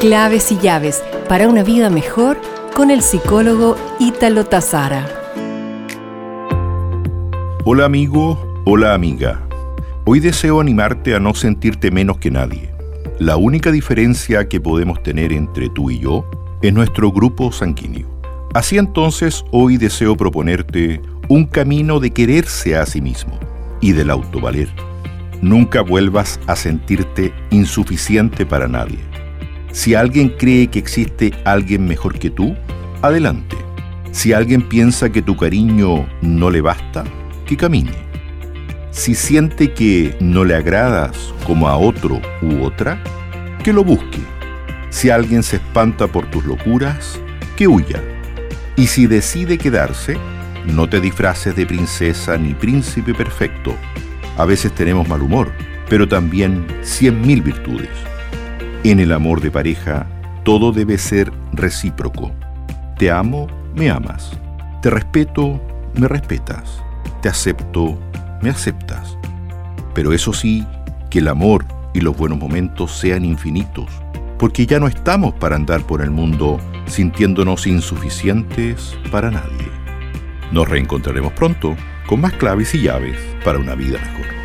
Claves y llaves para una vida mejor con el psicólogo Ítalo Tazara. Hola amigo, hola amiga. Hoy deseo animarte a no sentirte menos que nadie. La única diferencia que podemos tener entre tú y yo es nuestro grupo sanguíneo. Así entonces, hoy deseo proponerte un camino de quererse a sí mismo y del autovaler. Nunca vuelvas a sentirte insuficiente para nadie. Si alguien cree que existe alguien mejor que tú, adelante. Si alguien piensa que tu cariño no le basta, que camine. Si siente que no le agradas como a otro u otra, que lo busque. Si alguien se espanta por tus locuras, que huya. Y si decide quedarse, no te disfraces de princesa ni príncipe perfecto. A veces tenemos mal humor, pero también cien mil virtudes. En el amor de pareja, todo debe ser recíproco. Te amo, me amas. Te respeto, me respetas. Te acepto, me aceptas. Pero eso sí, que el amor y los buenos momentos sean infinitos, porque ya no estamos para andar por el mundo sintiéndonos insuficientes para nadie. Nos reencontraremos pronto con más claves y llaves para una vida mejor.